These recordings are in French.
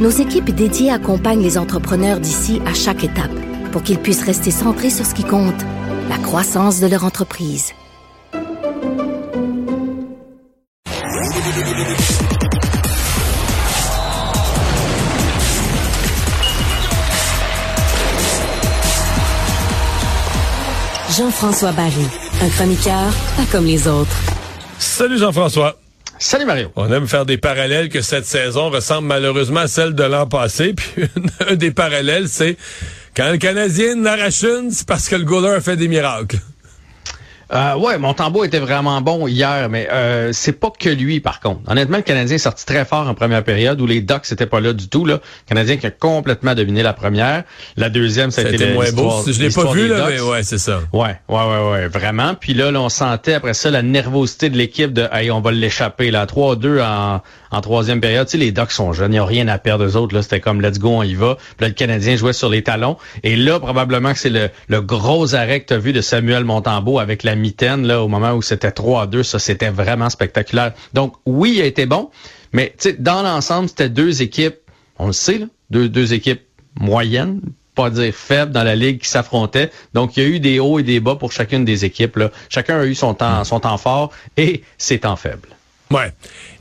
nos équipes dédiées accompagnent les entrepreneurs d'ici à chaque étape pour qu'ils puissent rester centrés sur ce qui compte, la croissance de leur entreprise. Jean-François Barry, un chroniqueur pas comme les autres. Salut Jean-François. Salut Mario. On aime faire des parallèles que cette saison ressemble malheureusement à celle de l'an passé. Puis un des parallèles, c'est quand le Canadien n'arrache une, c'est parce que le goaler a fait des miracles. Euh, ouais, Montembeau était vraiment bon hier, mais euh, c'est pas que lui, par contre. Honnêtement, le Canadien est sorti très fort en première période où les Ducks n'étaient pas là du tout. Là. Le Canadien qui a complètement dominé la première. La deuxième, ça a été moins beau. Je l'ai pas vu, là, mais ouais, c'est ça. Ouais, ouais, ouais, ouais, vraiment. Puis là, là, on sentait après ça la nervosité de l'équipe de Hey, on va l'échapper. là 3-2 en, en troisième période. Tu sais, les Ducks sont jeunes, ils n'ont rien à perdre eux autres. Là, c'était comme let's go, on y va. Puis là, le Canadien jouait sur les talons. Et là, probablement que c'est le, le gros arrêt que tu as vu de Samuel Montembeau avec la mitaine, là, au moment où c'était 3 à 2. Ça, c'était vraiment spectaculaire. Donc, oui, il a été bon. Mais, tu sais, dans l'ensemble, c'était deux équipes, on le sait, là, deux, deux équipes moyennes, pas dire faibles dans la ligue qui s'affrontaient. Donc, il y a eu des hauts et des bas pour chacune des équipes. Là. Chacun a eu son temps, son temps fort et ses temps faibles. Ouais.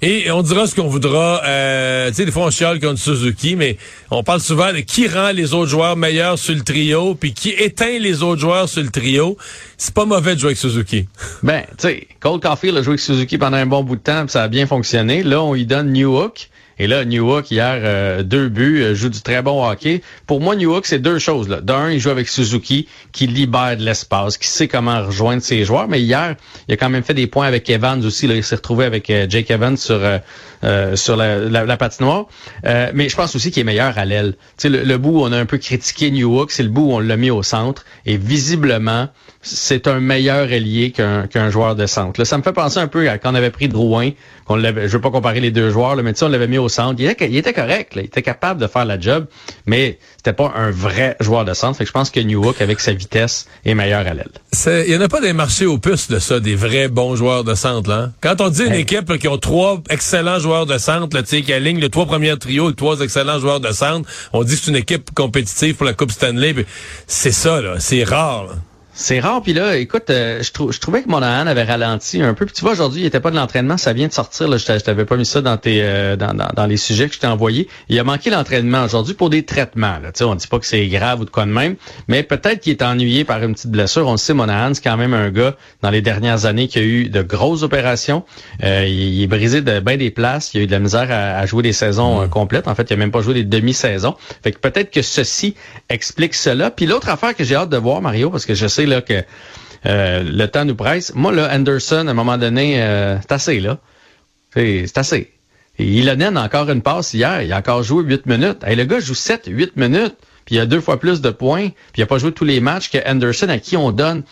Et on dira ce qu'on voudra. Euh, tu sais, des fois on chiale contre Suzuki, mais on parle souvent de qui rend les autres joueurs meilleurs sur le trio, puis qui éteint les autres joueurs sur le trio. C'est pas mauvais de jouer avec Suzuki. Ben, tu sais, Cole Caulfield a joué avec Suzuki pendant un bon bout de temps, ça a bien fonctionné. Là, on lui donne New Hook. Et là, Newhook, hier, euh, deux buts, euh, joue du très bon hockey. Pour moi, Newhook, c'est deux choses. D'un, il joue avec Suzuki, qui libère de l'espace, qui sait comment rejoindre ses joueurs. Mais hier, il a quand même fait des points avec Evans aussi. Là, il s'est retrouvé avec euh, Jake Evans sur sur la, la, patinoire. mais je pense aussi qu'il est meilleur à l'aile. Le, le bout où on a un peu critiqué Newhook, c'est le bout où on l'a mis au centre. Et visiblement, c'est un meilleur ailier qu'un qu'un joueur de centre. Là, ça me fait penser un peu à quand on avait pris Drouin, qu'on l'avait, je veux pas comparer les deux joueurs, là, mais on l'avait mis au centre. Il était, il était correct, là, il était capable de faire la job, mais c'était pas un vrai joueur de centre. Fait que je pense que Newhook, avec sa vitesse, est meilleur à l'aile. Il y en a pas des marchés aux puces de ça, des vrais bons joueurs de centre. Là. Quand on dit une équipe qui ont trois excellents joueurs de centre, là, qui aligne les trois premiers trios avec trois excellents joueurs de centre, on dit que c'est une équipe compétitive pour la Coupe Stanley. C'est ça, là. C'est rare. Là. C'est rare, puis là, écoute, euh, je, je, trouvais que Monahan avait ralenti un peu. Puis tu vois, aujourd'hui, il était pas de l'entraînement, ça vient de sortir. Là, je t'avais pas mis ça dans tes euh, dans, dans, les sujets que je t'ai envoyés. Il a manqué l'entraînement aujourd'hui pour des traitements. Là. Tu sais, on dit pas que c'est grave ou de quoi de même, mais peut-être qu'il est ennuyé par une petite blessure. On le sait, Monahan, c'est quand même un gars dans les dernières années qui a eu de grosses opérations. Euh, il, est brisé de bien des places. Il a eu de la misère à, jouer des saisons mmh. complètes. En fait, il a même pas joué des demi-saisons. Fait que peut-être que ceci explique cela. Puis l'autre affaire que j'ai hâte de voir, Mario, parce que je sais que euh, le temps nous presse. Moi, là, Anderson, à un moment donné, euh, c'est assez, là. C'est assez. Et Ilonen a encore une passe hier. Il a encore joué 8 minutes. et le gars joue 7, 8 minutes. Puis il a deux fois plus de points. Puis il a pas joué tous les matchs que Anderson, à qui on donne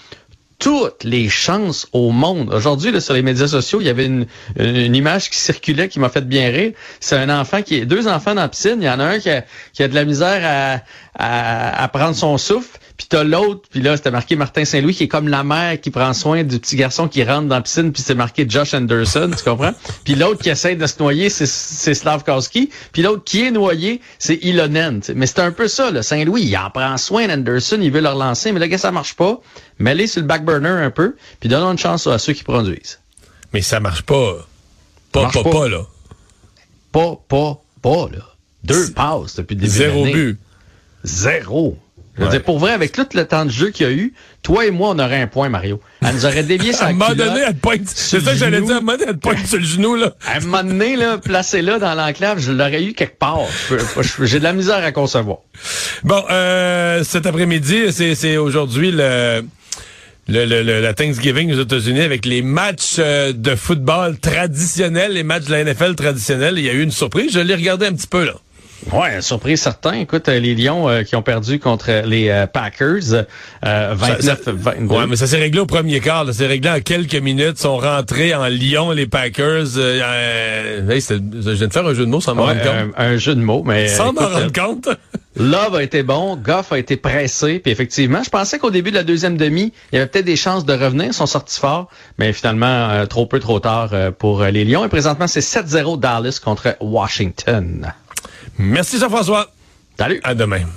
toutes les chances au monde. Aujourd'hui, sur les médias sociaux, il y avait une, une image qui circulait qui m'a fait bien rire. C'est un enfant qui est deux enfants dans la piscine. Il y en a un qui a, qui a de la misère à, à, à prendre son souffle. Puis t'as l'autre, puis là, c'était marqué Martin Saint-Louis, qui est comme la mère qui prend soin du petit garçon qui rentre dans la piscine, puis c'est marqué Josh Anderson, tu comprends? Puis l'autre qui essaie de se noyer, c'est, Slavkowski. Puis l'autre qui est noyé, c'est Ilonen. Mais c'est un peu ça, là. Saint-Louis, il en prend soin d'Anderson, il veut le relancer, mais là, gars, ça marche pas. Mets-les sur le back burner un peu, puis donne une chance à ceux qui produisent. Mais ça marche pas. Pas, pas, pas, là. Pas, pas, pas, là. Deux passes depuis des Zéro but. Zéro. Pour vrai, avec tout le temps de jeu qu'il y a eu, toi et moi, on aurait un point, Mario. Elle nous aurait dévié sa À un moment donné, elle pointe. C'est ça que j'allais dire. À un moment donné, elle pointe sur le genou, là. À un moment donné, là, placé là dans l'enclave, je l'aurais eu quelque part. J'ai de la misère à concevoir. Bon, euh, cet après-midi, c'est aujourd'hui le... Le, le, la Thanksgiving aux États-Unis avec les matchs euh, de football traditionnels, les matchs de la NFL traditionnels. Il y a eu une surprise. Je l'ai regardé un petit peu là. Ouais, surprise certain. Écoute, les Lions qui ont perdu contre les Packers, 29-22. Ouais, mais ça s'est réglé au premier quart. Ça s'est réglé en quelques minutes. Ils sont rentrés en Lyon, les Packers. Euh, je viens de faire un jeu de mots sans m'en rendre compte. Un, jeu de mots, mais... Sans m'en rendre compte. Love a été bon, Goff a été pressé, puis effectivement, je pensais qu'au début de la deuxième demi, il y avait peut-être des chances de revenir, ils sont sortis forts, mais finalement, trop peu, trop tard pour les Lions. Et présentement, c'est 7-0 Dallas contre Washington. Merci Jean-François. Salut. À demain.